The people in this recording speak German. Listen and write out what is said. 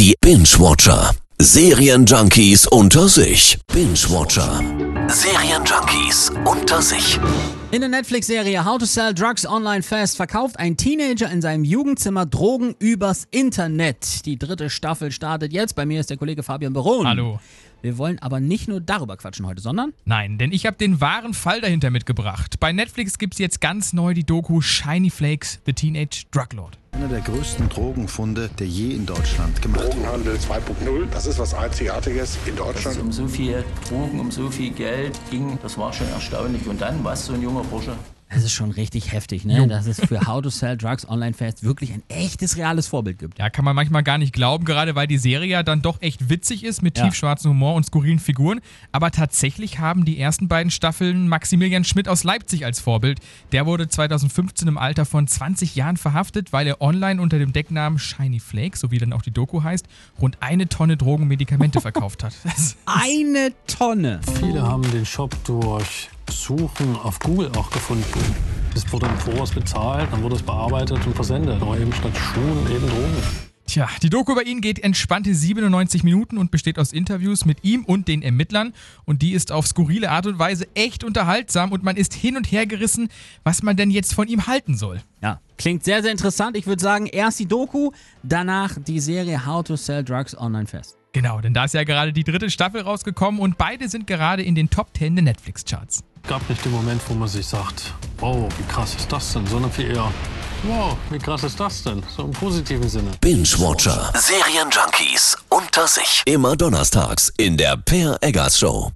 Die Binge-Watcher. Serienjunkies unter sich. Binge-Watcher. Serienjunkies unter sich. In der Netflix-Serie How to Sell Drugs Online Fast verkauft ein Teenager in seinem Jugendzimmer Drogen übers Internet. Die dritte Staffel startet jetzt. Bei mir ist der Kollege Fabian Baron. Hallo. Wir wollen aber nicht nur darüber quatschen heute, sondern Nein, denn ich habe den wahren Fall dahinter mitgebracht. Bei Netflix gibt es jetzt ganz neu die Doku Shiny Flakes, The Teenage Drug Lord. Einer der größten Drogenfunde, der je in Deutschland gemacht wurde. Drogenhandel 2.0, das ist was Einzigartiges in Dass Deutschland. es um so viel Drogen, um so viel Geld ging, das war schon erstaunlich. Und dann, was so ein junger Bursche? Es ist schon richtig heftig, ne? dass es für How to Sell Drugs Online Fast wirklich ein echtes, reales Vorbild gibt. Ja, kann man manchmal gar nicht glauben, gerade weil die Serie ja dann doch echt witzig ist mit Ja. tiefschwarzem Humor und skurrilen Figuren. Aber tatsächlich haben die ersten beiden Staffeln Maximilian Schmidt aus Leipzig als Vorbild. Der wurde 2015 im Alter von 20 Jahren verhaftet, weil er online unter dem Decknamen Shiny Flakes, so wie dann auch die Doku heißt, rund eine Tonne Drogen und Medikamente verkauft hat. Das Eine Tonne! Viele haben den Shop durch Suchen auf Google auch gefunden. Es wurde im Voraus bezahlt, dann wurde es bearbeitet und versendet. Aber eben statt Schuhen eben Drogen. Tja, die Doku über ihn geht entspannte 97 Minuten und besteht aus Interviews mit ihm und den Ermittlern. Und die ist auf skurrile Art und Weise echt unterhaltsam und man ist hin und her gerissen, was man denn jetzt von ihm halten soll. Ja, klingt sehr, sehr interessant. Ich würde sagen, erst die Doku, danach die Serie How to Sell Drugs Online Fast. Genau, denn da ist ja gerade die dritte Staffel rausgekommen und beide sind gerade in den Top 10 der Netflix-Charts. Gab nicht den Moment, wo man sich sagt, oh, wie krass ist das denn? Sondern viel eher, wow, wie krass ist das denn? So im positiven Sinne. Binge-Watcher. Serienjunkies unter sich. Immer donnerstags in der Per Eggers Show.